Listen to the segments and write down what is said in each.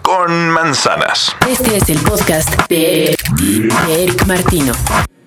con manzanas. Este es el podcast de Eric Martino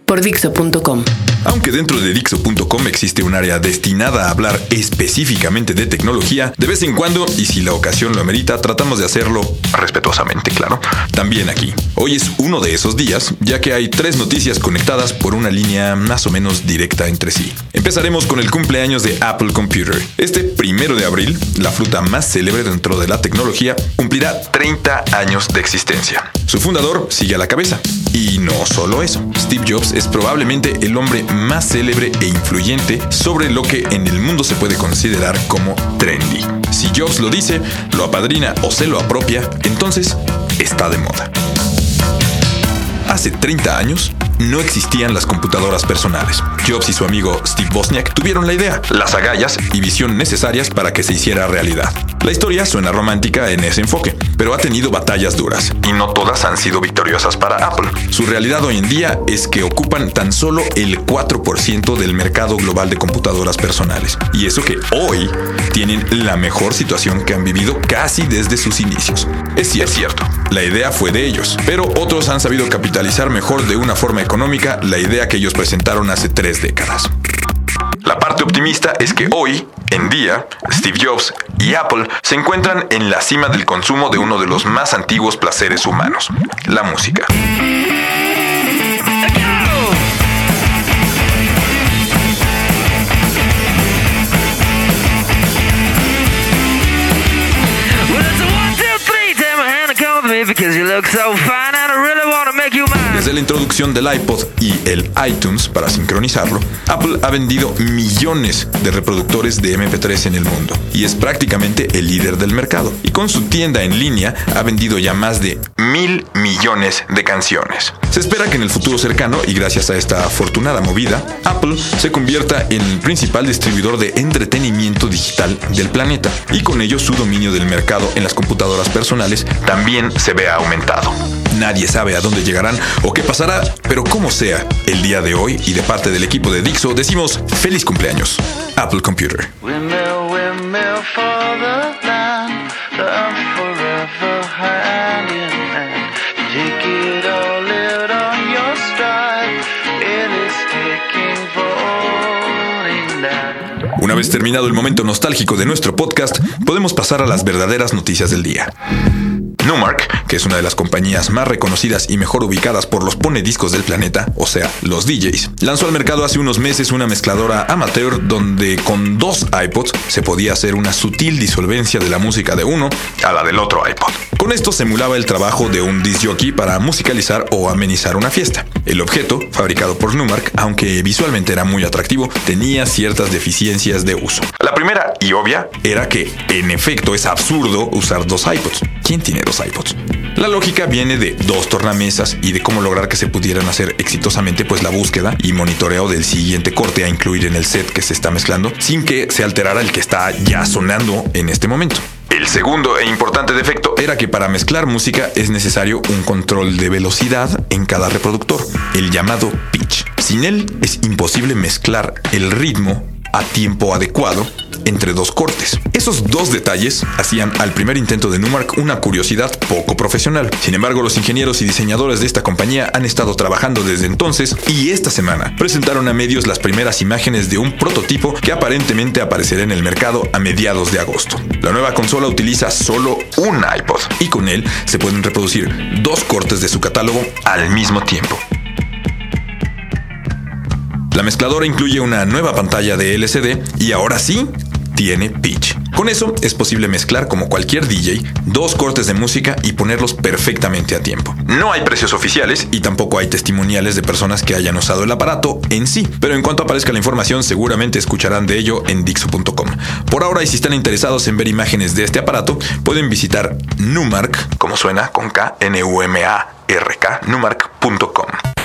por Dixo.com. Aunque dentro de Dixo.com existe un área destinada a hablar específicamente de tecnología, de vez en cuando, y si la ocasión lo amerita, tratamos de hacerlo respetuosamente, claro. También aquí. Hoy es uno de esos días, ya que hay tres noticias conectadas por una línea más o menos directa entre sí. Empezaremos con el cumpleaños de Apple Computer. Este primero de abril, la fruta más célebre dentro de la tecnología, cumplirá 30 años de existencia. Su fundador sigue a la cabeza. Y no solo eso, Steve Jobs es probablemente el hombre más célebre e influyente sobre lo que en el mundo se puede considerar como trendy. Si Jobs lo dice, lo apadrina o se lo apropia, entonces está de moda. Hace 30 años, no existían las computadoras personales. Jobs y su amigo Steve Bosniak tuvieron la idea, las agallas y visión necesarias para que se hiciera realidad. La historia suena romántica en ese enfoque, pero ha tenido batallas duras, y no todas han sido victoriosas para Apple. Su realidad hoy en día es que ocupan tan solo el 4% del mercado global de computadoras personales, y eso que hoy tienen la mejor situación que han vivido casi desde sus inicios. Es cierto, es cierto, la idea fue de ellos, pero otros han sabido capitalizar mejor de una forma económica la idea que ellos presentaron hace tres décadas. La parte optimista es que hoy, en día, Steve Jobs y Apple se encuentran en la cima del consumo de uno de los más antiguos placeres humanos, la música. Desde la introducción del iPod y el iTunes para sincronizarlo, Apple ha vendido millones de reproductores de MP3 en el mundo y es prácticamente el líder del mercado. Y con su tienda en línea ha vendido ya más de mil millones de canciones. Se espera que en el futuro cercano, y gracias a esta afortunada movida, Apple se convierta en el principal distribuidor de entretenimiento digital del planeta y con ello su dominio del mercado en las computadoras personales también se ve aumentado. Nadie sabe a dónde llegarán o qué pasará, pero como sea, el día de hoy y de parte del equipo de Dixo decimos feliz cumpleaños, Apple Computer. Windmill, windmill Una vez terminado el momento nostálgico de nuestro podcast, podemos pasar a las verdaderas noticias del día. Numark, que es una de las compañías más reconocidas y mejor ubicadas por los ponediscos del planeta, o sea, los DJs, lanzó al mercado hace unos meses una mezcladora amateur donde con dos iPods se podía hacer una sutil disolvencia de la música de uno a la del otro iPod. Con esto se emulaba el trabajo de un disc jockey para musicalizar o amenizar una fiesta. El objeto, fabricado por Numark, aunque visualmente era muy atractivo, tenía ciertas deficiencias de uso. La primera y obvia era que, en efecto, es absurdo usar dos iPods. ¿Quién tiene dos iPods? La lógica viene de dos tornamesas y de cómo lograr que se pudieran hacer exitosamente pues la búsqueda y monitoreo del siguiente corte a incluir en el set que se está mezclando sin que se alterara el que está ya sonando en este momento. El segundo e importante defecto era que para mezclar música es necesario un control de velocidad en cada reproductor, el llamado pitch. Sin él es imposible mezclar el ritmo a tiempo adecuado entre dos cortes. Esos dos detalles hacían al primer intento de Numark una curiosidad poco profesional. Sin embargo, los ingenieros y diseñadores de esta compañía han estado trabajando desde entonces y esta semana presentaron a medios las primeras imágenes de un prototipo que aparentemente aparecerá en el mercado a mediados de agosto. La nueva consola utiliza solo un iPod y con él se pueden reproducir dos cortes de su catálogo al mismo tiempo. La mezcladora incluye una nueva pantalla de LCD y ahora sí tiene pitch. Con eso es posible mezclar como cualquier DJ dos cortes de música y ponerlos perfectamente a tiempo. No hay precios oficiales y tampoco hay testimoniales de personas que hayan usado el aparato en sí, pero en cuanto aparezca la información seguramente escucharán de ello en Dixo.com. Por ahora y si están interesados en ver imágenes de este aparato, pueden visitar Numark, como suena con K, N U M A R K, numark.com.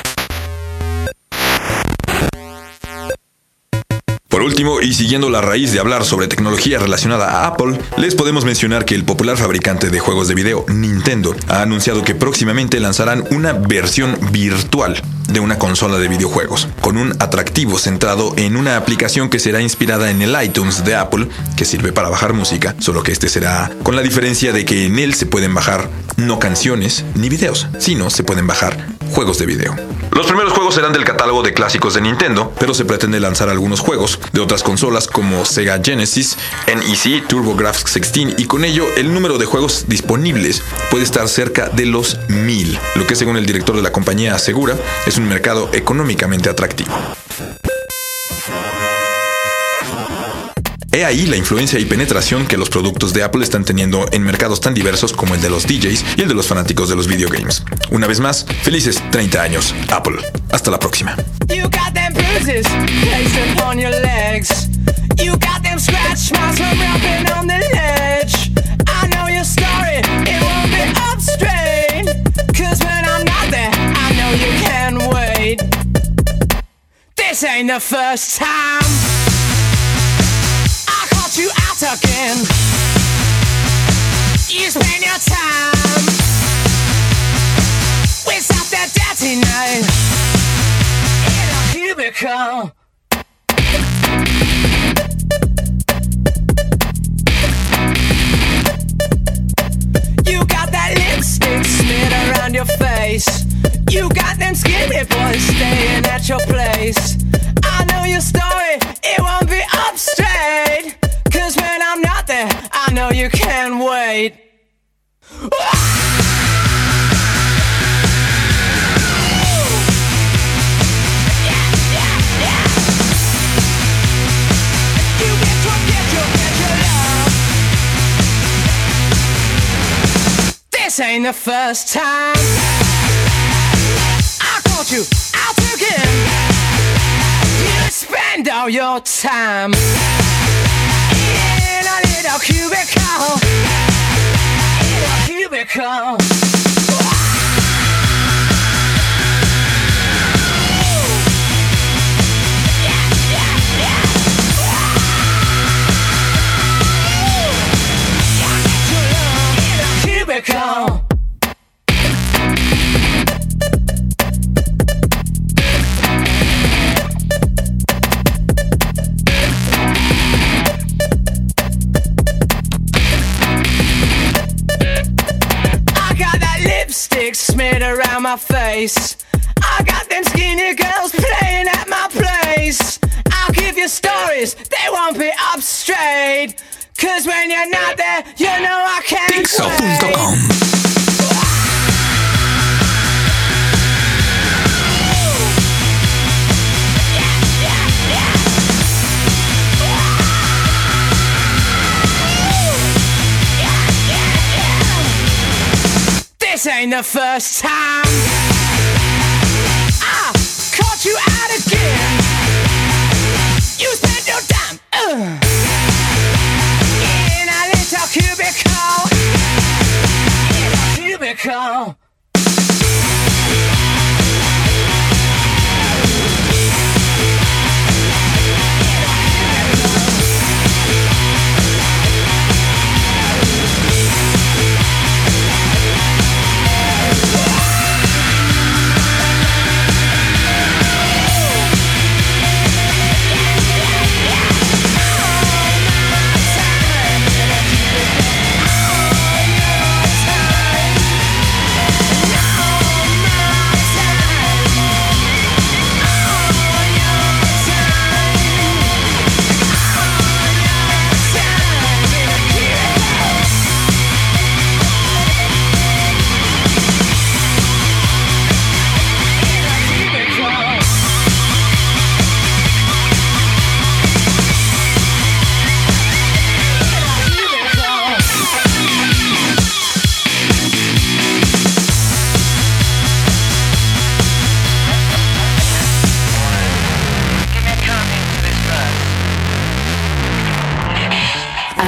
Por último, y siguiendo la raíz de hablar sobre tecnología relacionada a Apple, les podemos mencionar que el popular fabricante de juegos de video, Nintendo, ha anunciado que próximamente lanzarán una versión virtual de una consola de videojuegos, con un atractivo centrado en una aplicación que será inspirada en el iTunes de Apple, que sirve para bajar música, solo que este será con la diferencia de que en él se pueden bajar no canciones ni videos, sino se pueden bajar juegos de video. Los primeros juegos serán del catálogo de clásicos de Nintendo, pero se pretende lanzar algunos juegos de otras consolas como Sega Genesis, NEC, TurboGrafx 16 y con ello el número de juegos disponibles puede estar cerca de los mil, lo que según el director de la compañía asegura un mercado económicamente atractivo. He ahí la influencia y penetración que los productos de Apple están teniendo en mercados tan diversos como el de los DJs y el de los fanáticos de los videogames. Una vez más, felices 30 años, Apple. Hasta la próxima. The first time I caught you out again. You spend your time with something dirty night in a cubicle. This ain't the first time I caught you out again. You spend all your time in a little cubicle. In a cubicle. Lipstick smeared around my face. I got them skinny girls playing at my place. I'll give you stories, they won't be up straight. Cause when you're not there, you know I can't the first time I caught you out again. You spent your time uh, in a little cubicle. In a cubicle.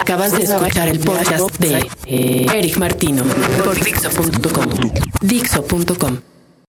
Acabas de escuchar el podcast de eh, Eric Martino por Dixo.com. Dixo.com.